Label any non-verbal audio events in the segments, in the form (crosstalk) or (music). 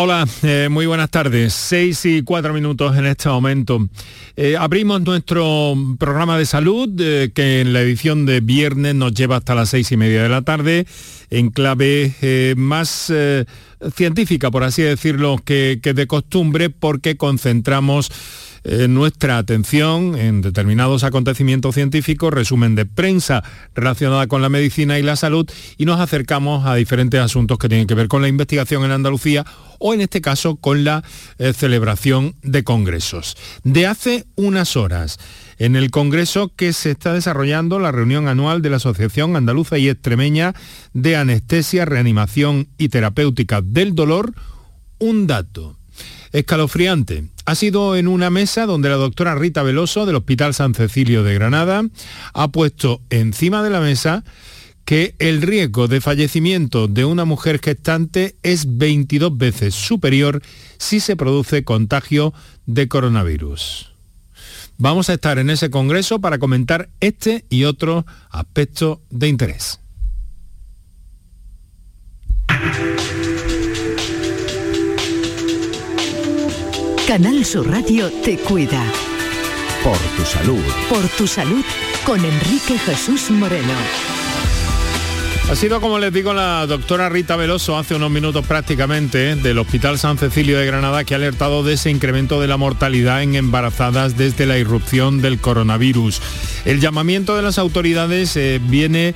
Hola, eh, muy buenas tardes. Seis y cuatro minutos en este momento. Eh, abrimos nuestro programa de salud eh, que en la edición de viernes nos lleva hasta las seis y media de la tarde en clave más científica, por así decirlo, que, que de costumbre porque concentramos eh, nuestra atención en determinados acontecimientos científicos, resumen de prensa relacionada con la medicina y la salud y nos acercamos a diferentes asuntos que tienen que ver con la investigación en Andalucía o en este caso con la eh, celebración de congresos. De hace unas horas, en el congreso que se está desarrollando la reunión anual de la Asociación Andaluza y Extremeña de Anestesia, Reanimación y Terapéutica del Dolor, un dato escalofriante. Ha sido en una mesa donde la doctora Rita Veloso del Hospital San Cecilio de Granada ha puesto encima de la mesa que el riesgo de fallecimiento de una mujer gestante es 22 veces superior si se produce contagio de coronavirus. Vamos a estar en ese congreso para comentar este y otro aspecto de interés. Canal Sur Radio te cuida. Por tu salud. Por tu salud con Enrique Jesús Moreno. Ha sido, como les digo, la doctora Rita Veloso hace unos minutos prácticamente del Hospital San Cecilio de Granada que ha alertado de ese incremento de la mortalidad en embarazadas desde la irrupción del coronavirus. El llamamiento de las autoridades eh, viene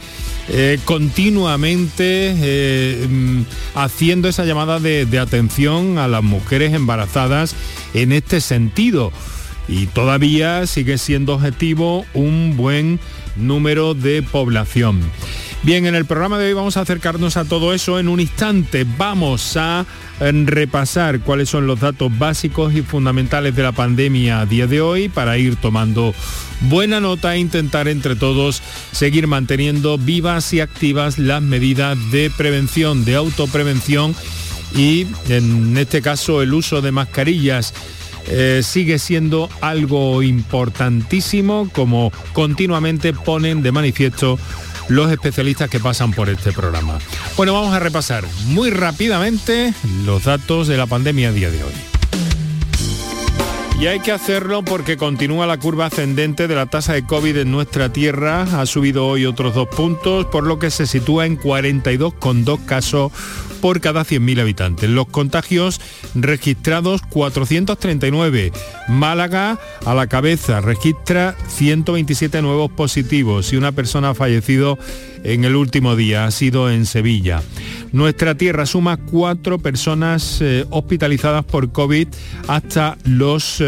eh, continuamente eh, mm, haciendo esa llamada de, de atención a las mujeres embarazadas en este sentido. Y todavía sigue siendo objetivo un buen número de población. Bien, en el programa de hoy vamos a acercarnos a todo eso. En un instante vamos a repasar cuáles son los datos básicos y fundamentales de la pandemia a día de hoy para ir tomando buena nota e intentar entre todos seguir manteniendo vivas y activas las medidas de prevención, de autoprevención y en este caso el uso de mascarillas. Eh, sigue siendo algo importantísimo como continuamente ponen de manifiesto los especialistas que pasan por este programa. Bueno, vamos a repasar muy rápidamente los datos de la pandemia a día de hoy. Y hay que hacerlo porque continúa la curva ascendente de la tasa de COVID en nuestra tierra. Ha subido hoy otros dos puntos, por lo que se sitúa en 42,2 casos por cada 100.000 habitantes. Los contagios registrados 439. Málaga a la cabeza registra 127 nuevos positivos y una persona ha fallecido en el último día, ha sido en Sevilla. Nuestra tierra suma cuatro personas eh, hospitalizadas por COVID hasta los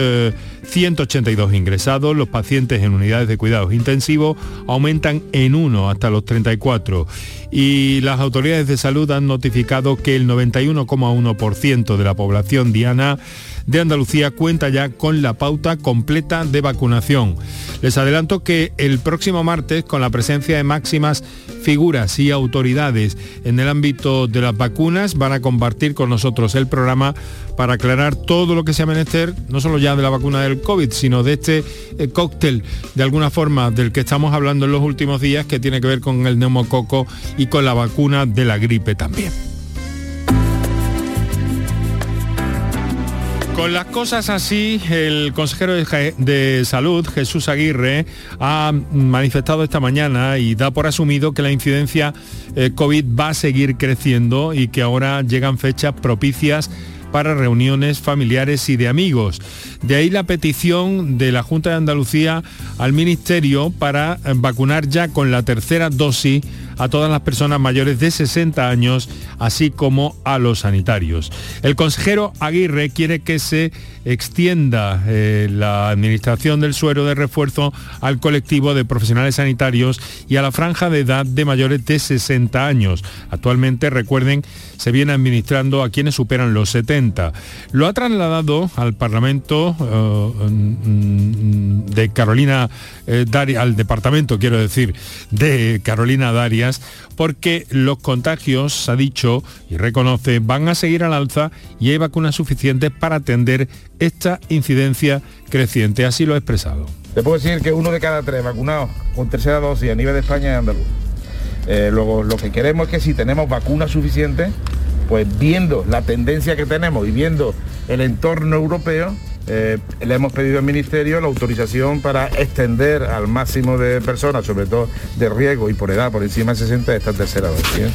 182 eh, ingresados. Los pacientes en unidades de cuidados intensivos aumentan en uno hasta los 34. Y las autoridades de salud han notificado que el 91,1% de la población diana de Andalucía cuenta ya con la pauta completa de vacunación. Les adelanto que el próximo martes, con la presencia de máximas figuras y autoridades en el ámbito de las vacunas, van a compartir con nosotros el programa para aclarar todo lo que sea menester, no solo ya de la vacuna del COVID, sino de este eh, cóctel, de alguna forma, del que estamos hablando en los últimos días, que tiene que ver con el neumococo y con la vacuna de la gripe también. Con las cosas así, el consejero de Salud, Jesús Aguirre, ha manifestado esta mañana y da por asumido que la incidencia eh, COVID va a seguir creciendo y que ahora llegan fechas propicias para reuniones familiares y de amigos. De ahí la petición de la Junta de Andalucía al Ministerio para vacunar ya con la tercera dosis a todas las personas mayores de 60 años, así como a los sanitarios. El consejero Aguirre quiere que se extienda eh, la administración del suero de refuerzo al colectivo de profesionales sanitarios y a la franja de edad de mayores de 60 años. Actualmente, recuerden, se viene administrando a quienes superan los 70. Lo ha trasladado al Parlamento eh, mm, de Carolina eh, Darias, al departamento, quiero decir, de Carolina Porque los contagios, ha dicho y reconoce, van a seguir al alza y hay vacunas suficientes para atender esta incidencia creciente. Así lo ha expresado. Te puedo decir que uno de cada tres vacunados con tercera dosis a nivel de España es andaluz. Eh, luego, lo que queremos es que si tenemos vacunas suficientes, pues viendo la tendencia que tenemos y viendo el entorno europeo, eh, le hemos pedido al Ministerio la autorización para extender al máximo de personas, sobre todo de riesgo y por edad, por encima de 60, esta tercera dosis. ¿eh?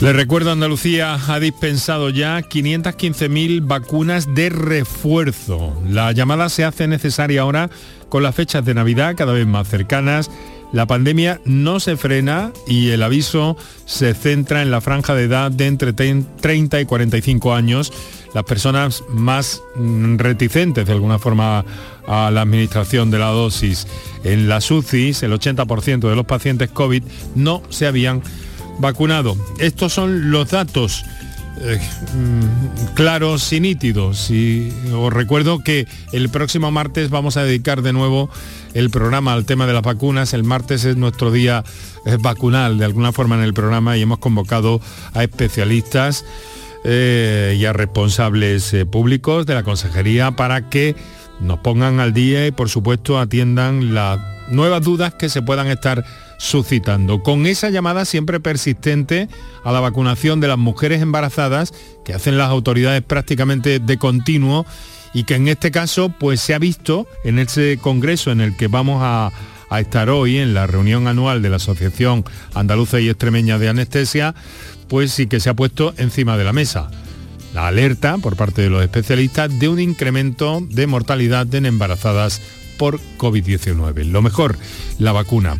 Le recuerdo, Andalucía ha dispensado ya 515.000 vacunas de refuerzo. La llamada se hace necesaria ahora con las fechas de Navidad cada vez más cercanas. La pandemia no se frena y el aviso se centra en la franja de edad de entre 30 y 45 años, las personas más mm, reticentes de alguna forma a la administración de la dosis. En las UCIs, el 80% de los pacientes COVID no se habían vacunado. Estos son los datos eh, mm, claros y nítidos. Y os recuerdo que el próximo martes vamos a dedicar de nuevo el programa al tema de las vacunas. El martes es nuestro día eh, vacunal de alguna forma en el programa y hemos convocado a especialistas eh, y a responsables públicos de la consejería para que nos pongan al día y por supuesto atiendan las nuevas dudas que se puedan estar suscitando, con esa llamada siempre persistente a la vacunación de las mujeres embarazadas que hacen las autoridades prácticamente de continuo y que en este caso pues se ha visto en ese congreso en el que vamos a, a estar hoy en la reunión anual de la Asociación Andaluza y Extremeña de Anestesia, pues sí que se ha puesto encima de la mesa la alerta por parte de los especialistas de un incremento de mortalidad en embarazadas por COVID-19. Lo mejor, la vacuna.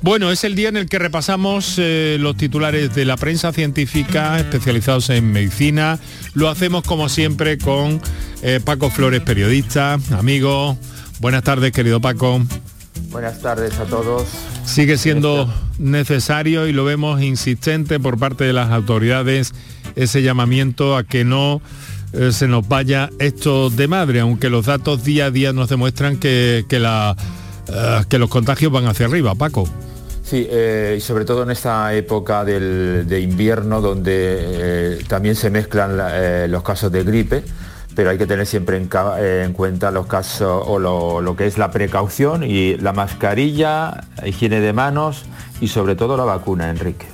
Bueno, es el día en el que repasamos eh, los titulares de la prensa científica especializados en medicina. Lo hacemos como siempre con eh, Paco Flores, periodista, amigo. Buenas tardes, querido Paco. Buenas tardes a todos. Sigue siendo necesario y lo vemos insistente por parte de las autoridades ese llamamiento a que no eh, se nos vaya esto de madre, aunque los datos día a día nos demuestran que, la, que los contagios van hacia arriba, Paco. Sí, eh, y sobre todo en esta época de invierno donde eh, también se mezclan eh, los casos de gripe, pero hay que tener siempre en, cuenta los casos o lo, que es la precaución y la mascarilla, higiene de manos y sobre todo la vacuna, Enrique.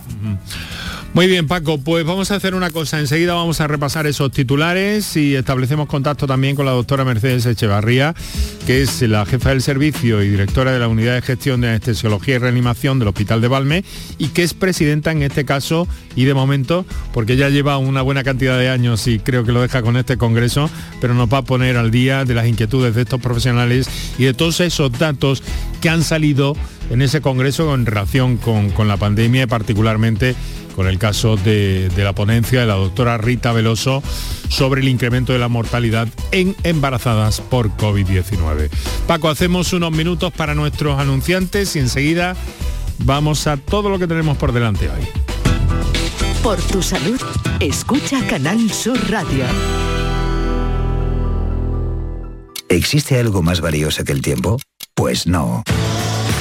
Muy bien, Paco, pues vamos a hacer una cosa. Enseguida vamos a repasar esos titulares y establecemos contacto también con la doctora Mercedes Echevarría, que es la jefa del servicio y directora de la Unidad de Gestión de Anestesiología y Reanimación del Hospital de Valme y que es presidenta en este caso y de momento, porque ya lleva una buena cantidad de años y creo que lo deja con este congreso, pero nos va a poner al día de las inquietudes de estos profesionales y de todos esos datos que han salido en ese congreso en relación con, con la pandemia y particularmente con el caso de, la ponencia de la doctora Rita Veloso sobre el incremento de la mortalidad en embarazadas por COVID-19. Paco, hacemos unos minutos para nuestros anunciantes y enseguida vamos a todo lo que tenemos por delante hoy. Por tu salud, escucha Canal Sur Radio. ¿Existe algo más valioso que el tiempo? Pues no.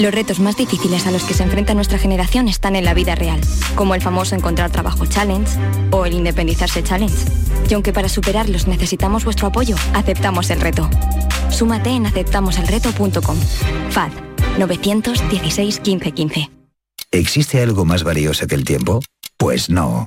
Los retos más difíciles a los que se enfrenta nuestra generación están en la vida real, como el famoso encontrar trabajo challenge o el independizarse challenge. Y aunque para superarlos necesitamos vuestro apoyo, aceptamos el reto. Súmate en aceptamoselreto.com. FAD 916 1515. ¿Existe algo más valioso que el tiempo? Pues no.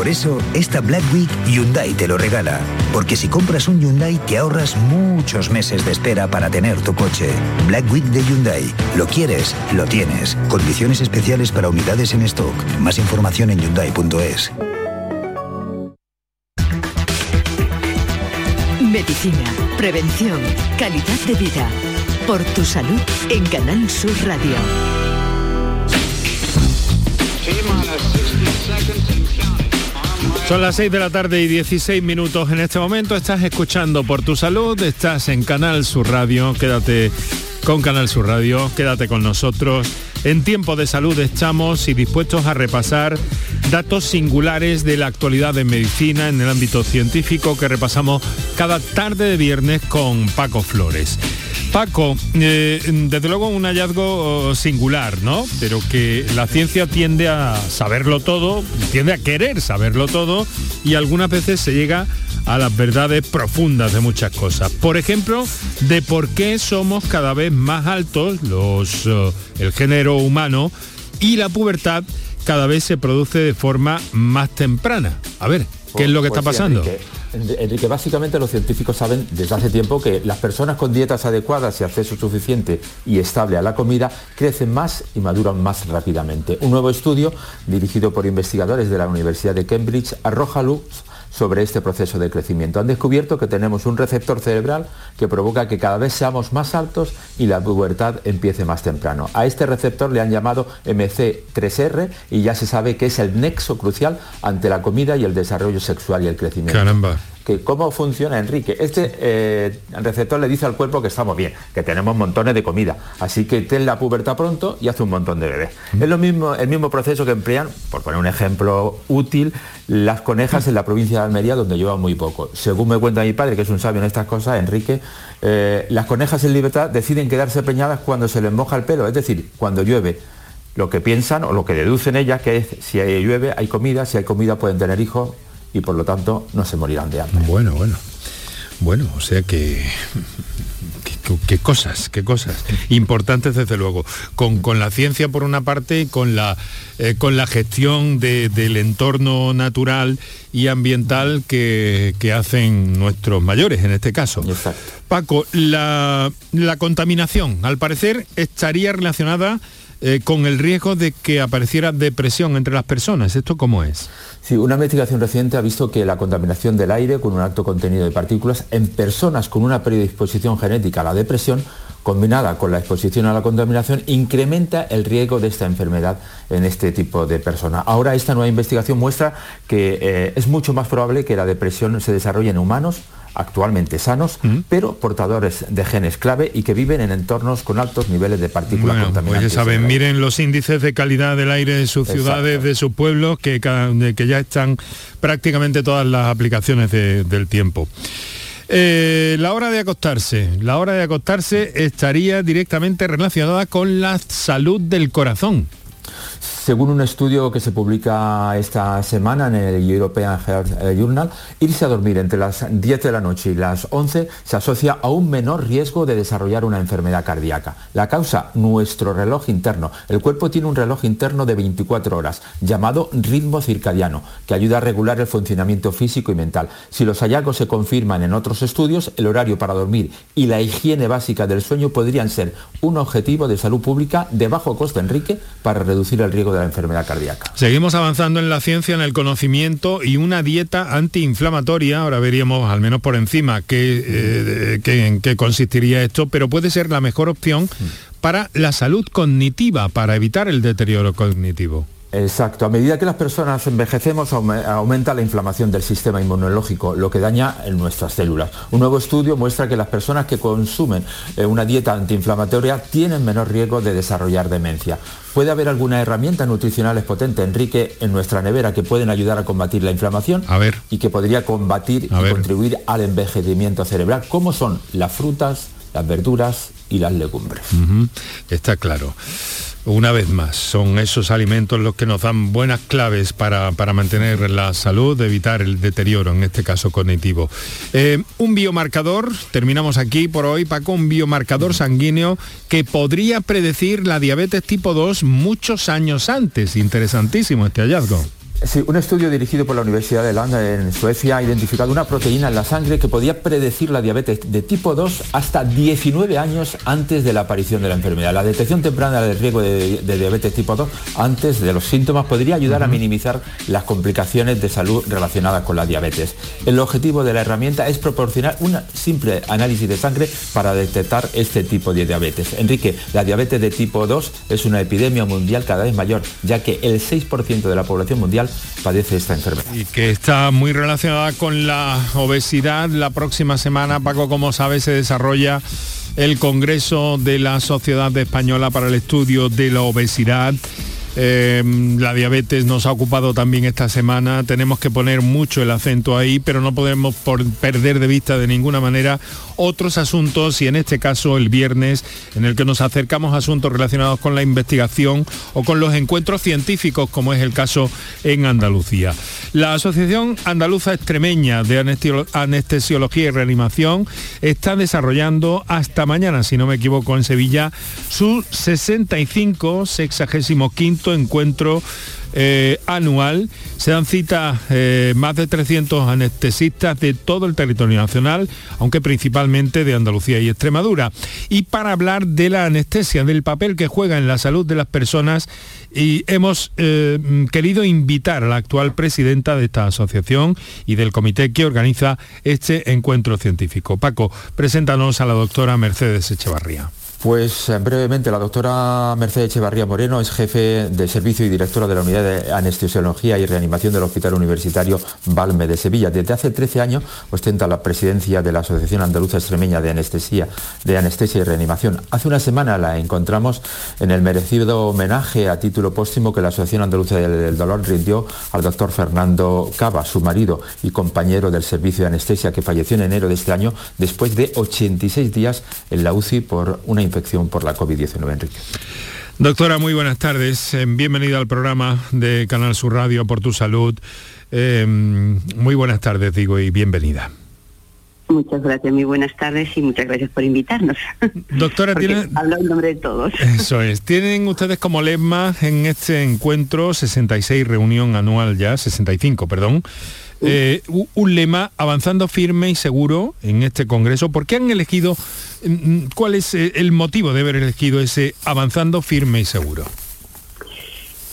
Por eso, esta Black Week Hyundai te lo regala. Porque si compras un Hyundai te ahorras muchos meses de espera para tener tu coche. Black Week de Hyundai. Lo quieres, lo tienes. Condiciones especiales para unidades en stock. Más información en hyundai.es. Medicina, prevención, calidad de vida. Por tu salud en Canal Sur Radio. Son las 6 de la tarde y 16 minutos en este momento. Estás escuchando por tu salud, estás en Canal Sur Radio. Quédate con Canal Sur Radio, quédate con nosotros. En tiempo de salud estamos y dispuestos a repasar datos singulares de la actualidad de medicina en el ámbito científico que repasamos cada tarde de viernes con Paco Flores. Paco, eh, desde luego un hallazgo oh, singular, ¿no? Pero que la ciencia tiende a saberlo todo, tiende a querer saberlo todo y algunas veces se llega a las verdades profundas de muchas cosas. Por ejemplo, de por qué somos cada vez más altos los, eh, el género humano y la pubertad cada vez se produce de forma más temprana. A ver, ¿qué es lo que Pues está sí, pasando? Enrique. Enrique, básicamente los científicos saben desde hace tiempo que las personas con dietas adecuadas y acceso suficiente y estable a la comida crecen más y maduran más rápidamente. Un nuevo estudio dirigido por investigadores de la Universidad de Cambridge arroja luz sobre este proceso de crecimiento. Han descubierto que tenemos un receptor cerebral que provoca que cada vez seamos más altos y la pubertad empiece más temprano. A este receptor le han llamado MC3R y ya se sabe que es el nexo crucial ante la comida y el desarrollo sexual y el crecimiento. Caramba. Que ¿Cómo funciona, Enrique? Este eh, receptor le dice al cuerpo que estamos bien, que tenemos montones de comida, así que ten la pubertad pronto y hace un montón de bebés. Es lo mismo, el mismo proceso que emplean, por poner un ejemplo útil, las conejas en la provincia de Almería, donde llevan muy poco. Según me cuenta mi padre, que es un sabio en estas cosas, Enrique, eh, las conejas en libertad deciden quedarse preñadas cuando se les moja el pelo, es decir, cuando llueve. Lo que piensan o lo que deducen ellas que es si llueve hay comida, si hay comida pueden tener hijos y por lo tanto no se morirán de hambre. Bueno, bueno. Bueno, o sea que... Qué, cosas, qué cosas. Importantes desde luego. Con, con la ciencia por una parte y con la, eh, con la gestión de- del entorno natural y ambiental que, que hacen nuestros mayores en este caso. Paco, la, la contaminación, al parecer, estaría relacionada eh, con el riesgo de que apareciera depresión entre las personas. ¿Esto cómo es? Sí, una investigación reciente ha visto que la contaminación del aire con un alto contenido de partículas en personas con una predisposición genética a la depresión, combinada con la exposición a la contaminación, incrementa el riesgo de esta enfermedad en este tipo de personas. Ahora esta nueva investigación muestra que eh, es mucho más probable que la depresión se desarrolle en humanos actualmente sanos, pero portadores de genes clave y que viven en entornos con altos niveles de partículas Bueno, pues contaminantes. ya saben, miren los índices de calidad del aire de sus Exacto. ciudades, de sus pueblos, que, ya están prácticamente todas las aplicaciones de- del tiempo. Eh, la hora de acostarse. La hora de acostarse estaría directamente relacionada con la salud del corazón. Según un estudio que se publica esta semana en el European Health eh, Journal, irse a dormir entre las 10 de la noche y las 11 se asocia a un menor riesgo de desarrollar una enfermedad cardíaca. La causa, nuestro reloj interno. El cuerpo tiene un reloj interno de 24 horas, llamado ritmo circadiano, que ayuda a regular el funcionamiento físico y mental. Si los hallazgos se confirman en otros estudios, el horario para dormir y la higiene básica del sueño podrían ser un objetivo de salud pública de bajo costo, Enrique, para reducir el riesgo de la enfermedad cardíaca. Seguimos avanzando en la ciencia, en el conocimiento y una dieta antiinflamatoria, ahora veríamos al menos por encima qué, eh, en qué consistiría esto, pero puede ser la mejor opción para la salud cognitiva, para evitar el deterioro cognitivo. Exacto, a medida que las personas envejecemos aumenta la inflamación del sistema inmunológico, lo que daña nuestras células. Un nuevo estudio muestra que las personas que consumen eh, una dieta antiinflamatoria tienen menor riesgo de desarrollar demencia. ¿Puede haber alguna herramienta nutricional potente, Enrique, en nuestra nevera que pueden ayudar a combatir la inflamación? A ver. Y que podría combatir y contribuir al envejecimiento cerebral. ¿Cómo son las frutas, las verduras y las legumbres? Está claro. Una vez más, son esos alimentos los que nos dan buenas claves para, mantener la salud, evitar el deterioro, en este caso cognitivo. Eh, un biomarcador, terminamos aquí por hoy, Paco, un biomarcador sanguíneo que podría predecir la diabetes tipo 2 muchos años antes. Interesantísimo este hallazgo. Sí, un estudio dirigido por la Universidad de Landa en Suecia ha identificado una proteína en la sangre que podía predecir la diabetes de tipo 2 hasta 19 años antes de la aparición de la enfermedad. La detección temprana del riesgo de, diabetes tipo 2 antes de los síntomas podría ayudar a minimizar las complicaciones de salud relacionadas con la diabetes. El objetivo de la herramienta es proporcionar un simple análisis de sangre para detectar este tipo de diabetes. Enrique, la diabetes de tipo 2 es una epidemia mundial cada vez mayor, ya que el 6% de la población mundial padece esta enfermedad. Y que está muy relacionada con la obesidad. La próxima semana, Paco, como sabe, se desarrolla el Congreso de la Sociedad Española para el Estudio de la Obesidad. Eh, la diabetes nos ha ocupado también esta semana, tenemos que poner mucho el acento ahí, pero no podemos perder de vista de ninguna manera otros asuntos y en este caso el viernes en el que nos acercamos a asuntos relacionados con la investigación o con los encuentros científicos como es el caso en Andalucía. La Asociación Andaluza Extremeña de Anestesiología y Reanimación está desarrollando hasta mañana, si no me equivoco, en Sevilla su 65 65 encuentro eh, anual. Se dan cita eh, más de 300 anestesistas de todo el territorio nacional, aunque principalmente de Andalucía y Extremadura. Y para hablar de la anestesia, del papel que juega en la salud de las personas, y hemos eh, querido invitar a la actual presidenta de esta asociación y del comité que organiza este encuentro científico. Paco, preséntanos a la doctora Mercedes Echevarría. Pues eh, brevemente, la doctora Mercedes Echevarría Moreno es jefe de servicio y directora de la Unidad de Anestesiología y Reanimación del Hospital Universitario Balme de Sevilla. Desde hace 13 años ostenta la presidencia de la Asociación Andaluza Extremeña de Anestesia, de Anestesia y Reanimación. Hace una semana la encontramos en el merecido homenaje a título póstumo que la Asociación Andaluza del Dolor rindió al doctor Fernando Cava, su marido y compañero del servicio de anestesia que falleció en enero de este año después de 86 días en la UCI por una infección por la COVID-19, Enrique. Doctora, muy buenas tardes. Eh, bienvenida al programa de Canal Sur Radio por tu salud. Eh, muy buenas tardes, digo, y bienvenida. Muchas gracias, muy buenas tardes y muchas gracias por invitarnos. Doctora, (laughs) tiene... hablo en nombre de todos. Eso es. Tienen ustedes como lema en este encuentro 66 reunión anual ya, 65, perdón, eh, un lema avanzando firme y seguro en este Congreso. ¿Por qué han elegido, mm, mm, cuál es eh, el motivo de haber elegido ese avanzando firme y seguro?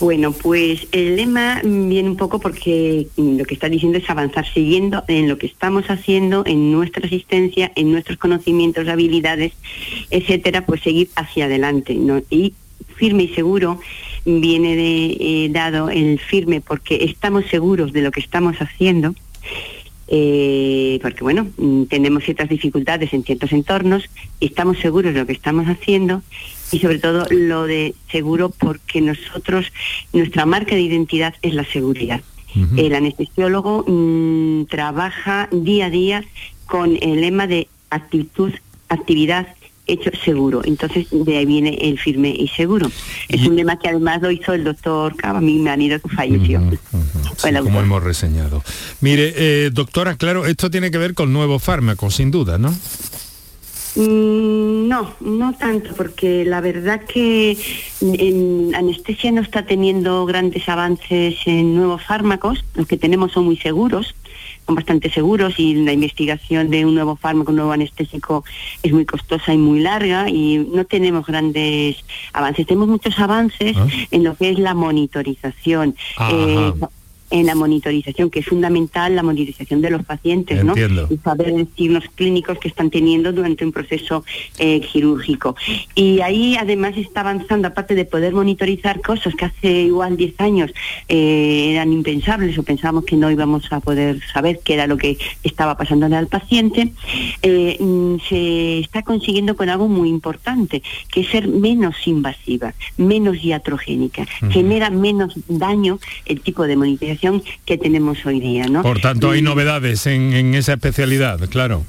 Bueno, pues el lema viene un poco porque lo que está diciendo es avanzar siguiendo en lo que estamos haciendo, en nuestra asistencia, en nuestros conocimientos, habilidades, etcétera, pues seguir hacia adelante. Y firme y seguro viene de, eh, dado el firme porque estamos seguros de lo que estamos haciendo, eh, porque bueno, mm, tenemos ciertas dificultades en ciertos entornos, y estamos seguros de lo que estamos haciendo y sobre todo lo de seguro porque nosotros, nuestra marca de identidad es la seguridad. El anestesiólogo mm, trabaja día a día con el lema de actitud, actividad hecho seguro. Entonces de ahí viene el firme y seguro. Es un lema que además lo hizo el doctor Cava, mi marido que falleció. como hemos reseñado. Mire, eh, doctora, claro, esto tiene que ver con nuevos fármacos, sin duda, ¿no? Mm, no, no tanto, porque la verdad que en anestesia no está teniendo grandes avances en nuevos fármacos, los que tenemos son muy seguros, son bastante seguros y la investigación de un nuevo fármaco, un nuevo anestésico es muy costosa y muy larga y no tenemos grandes avances. Tenemos muchos avances ah. en lo que es la monitorización en la monitorización, que es fundamental la monitorización de los pacientes, ¿no? Y saber los signos clínicos que están teniendo durante un proceso eh, quirúrgico. Y ahí además está avanzando, aparte de poder monitorizar cosas que hace igual 10 años eh, eran impensables o pensábamos que no íbamos a poder saber qué era lo que estaba pasándole al paciente, eh, mm, se está consiguiendo con algo muy importante, que es ser menos invasiva, menos iatrogénica, genera menos daño el tipo de monitorización que tenemos hoy día. ¿no? Por tanto, hay novedades en, en esa especialidad, claro.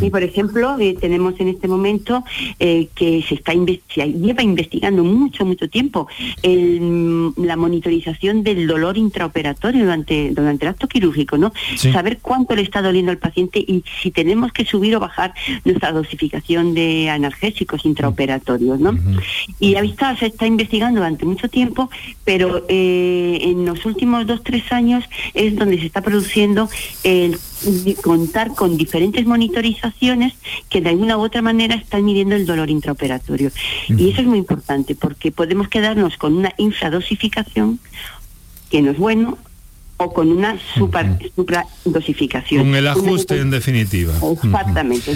Y por ejemplo, eh, tenemos en este momento eh, que se está lleva investigando mucho, mucho tiempo la monitorización del dolor intraoperatorio durante, durante el acto quirúrgico, ¿no? Saber cuánto le está doliendo al paciente y si tenemos que subir o bajar nuestra dosificación de analgésicos intraoperatorios, ¿no? Y ha visto, se está investigando durante mucho tiempo, pero eh, en los últimos dos, tres años es donde se está produciendo el contar con diferentes monitorizaciones que de alguna u otra manera están midiendo el dolor intraoperatorio. Y eso es muy importante porque podemos quedarnos con una infradosificación que no es bueno o con una super, supradosificación. Con el ajuste en definitiva. Exactamente.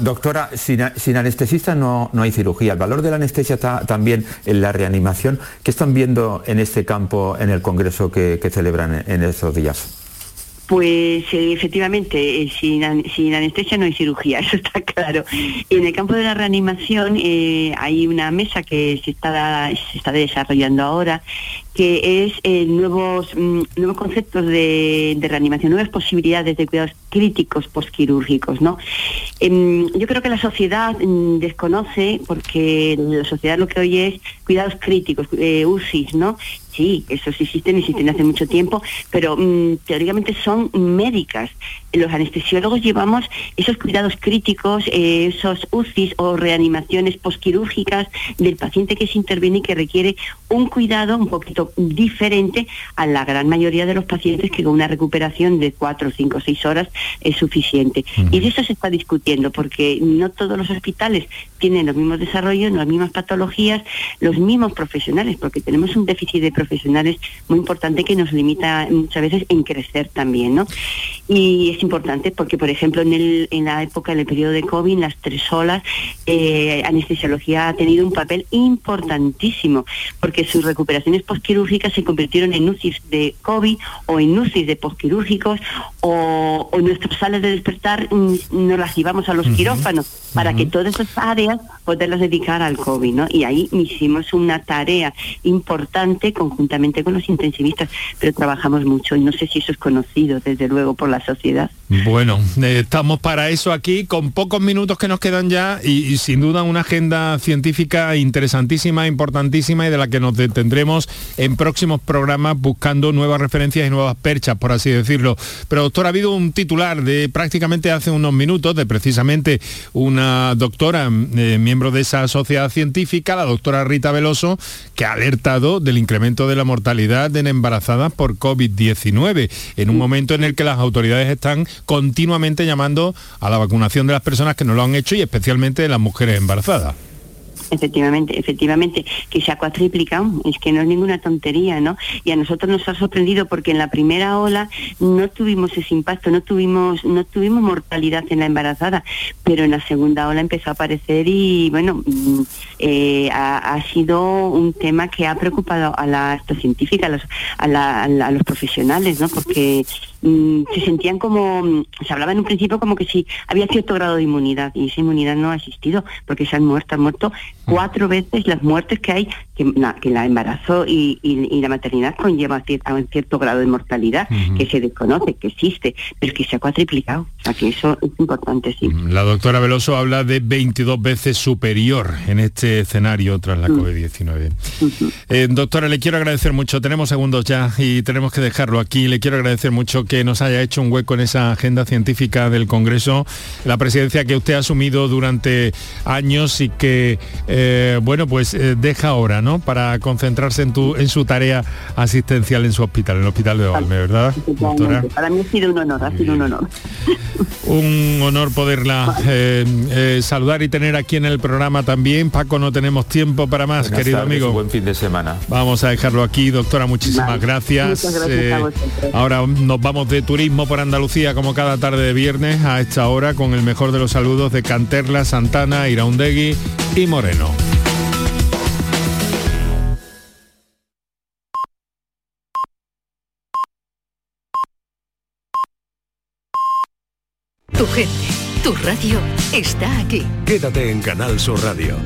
doctora, sin, anestesista no, no hay cirugía. El valor de la anestesia está también en la reanimación. ¿Qué están viendo en este campo en el Congreso que, celebran en estos días? Pues eh, efectivamente, eh, sin, anestesia no hay cirugía, (laughs) eso está claro. En el campo de la reanimación eh, hay una mesa que se está, se está desarrollando ahora, que es nuevos, mm, nuevos conceptos de, reanimación, nuevas posibilidades de cuidados críticos postquirúrgicos. ¿no? Em, yo creo que la sociedad mm, desconoce, porque la sociedad lo que hoy es cuidados críticos, UCIs, ¿no? Sí, esos existen, existen hace mucho tiempo, pero mm, teóricamente son médicas. Los anestesiólogos llevamos esos cuidados críticos, eh, esos UCIs o reanimaciones posquirúrgicas del paciente que se interviene y que requiere un cuidado un poquito diferente a la gran mayoría de los pacientes que con una recuperación de cuatro, cinco, seis horas es suficiente. Y de eso se está discutiendo, porque no todos los hospitales tienen los mismos desarrollos, las mismas patologías, los mismos profesionales, porque tenemos un déficit de profesionales muy importante que nos limita muchas veces en crecer también, ¿no? Y es importante porque, por ejemplo, en, el, en la época, en el periodo de COVID, las tres olas, eh, anestesiología ha tenido un papel importantísimo, porque sus recuperaciones postquirúrgicas se convirtieron en UCIs de COVID o en UCIs de postquirúrgicos o, o nuestras salas de despertar mm, nos las llevamos a los quirófanos para que todas esas áreas poderlas dedicar al COVID, ¿no? Y ahí hicimos una tarea importante conjuntamente con los intensivistas, pero trabajamos mucho y no sé si eso es conocido, desde luego, por la sociedad. Bueno, eh, estamos para eso aquí, con pocos minutos que nos quedan ya y, sin duda una agenda científica interesantísima, importantísima y de la que nos detendremos en próximos programas buscando nuevas referencias y nuevas perchas, por así decirlo. Pero doctor, ha habido un titular de prácticamente hace unos minutos de precisamente una doctora, eh, miembro de esa sociedad científica, la doctora Rita Veloso, que ha alertado del incremento de la mortalidad en embarazadas por COVID-19, en un momento en el que las autoridades están continuamente llamando a la vacunación de las personas que no lo han hecho y especialmente de las mujeres embarazadas. Efectivamente, efectivamente, que se ha cuatriplicado, es que no es ninguna tontería, ¿no? Y a nosotros nos ha sorprendido porque en la primera ola no tuvimos ese impacto, no tuvimos, no tuvimos mortalidad en la embarazada, pero en la segunda ola empezó a aparecer y bueno, mm, eh, ha, sido un tema que ha preocupado a la científica, a los, a los profesionales, ¿no? Porque Mm, se sentían como, mm, se hablaba en un principio como que si había cierto grado de inmunidad y esa inmunidad no ha existido porque se han muerto, han muerto mm. cuatro veces las muertes que hay, que, que la embarazo y, la maternidad conlleva a, un cierto grado de mortalidad que se desconoce, que existe, pero que se ha cuatriplicado. Que eso es importante, sí. La doctora Veloso habla de 22 veces superior en este escenario tras la COVID-19. Eh, doctora, le quiero agradecer mucho, tenemos segundos ya y tenemos que dejarlo aquí. Le quiero agradecer mucho que nos haya hecho un hueco en esa agenda científica del Congreso, la presidencia que usted ha asumido durante años y que, eh, bueno, pues eh, deja ahora, ¿no? Para concentrarse en, tu, en su tarea asistencial en su hospital, en el hospital de Valme, ¿verdad, doctora? Para mí ha sido un honor, ha sido un honor. Un honor poderla eh, eh, saludar y tener aquí en el programa también. Paco, no tenemos tiempo para más, Buenas querido tardes, amigo. Buen fin de semana. Vamos a dejarlo aquí, doctora, muchísimas Vale. gracias. Gracias Eh, ahora nos vamos de turismo por Andalucía como cada tarde de viernes a esta hora con el mejor de los saludos de Canterla, Santana, Iraundegui y Moreno. Tu gente, tu radio está aquí. Quédate en Canal Sur Radio,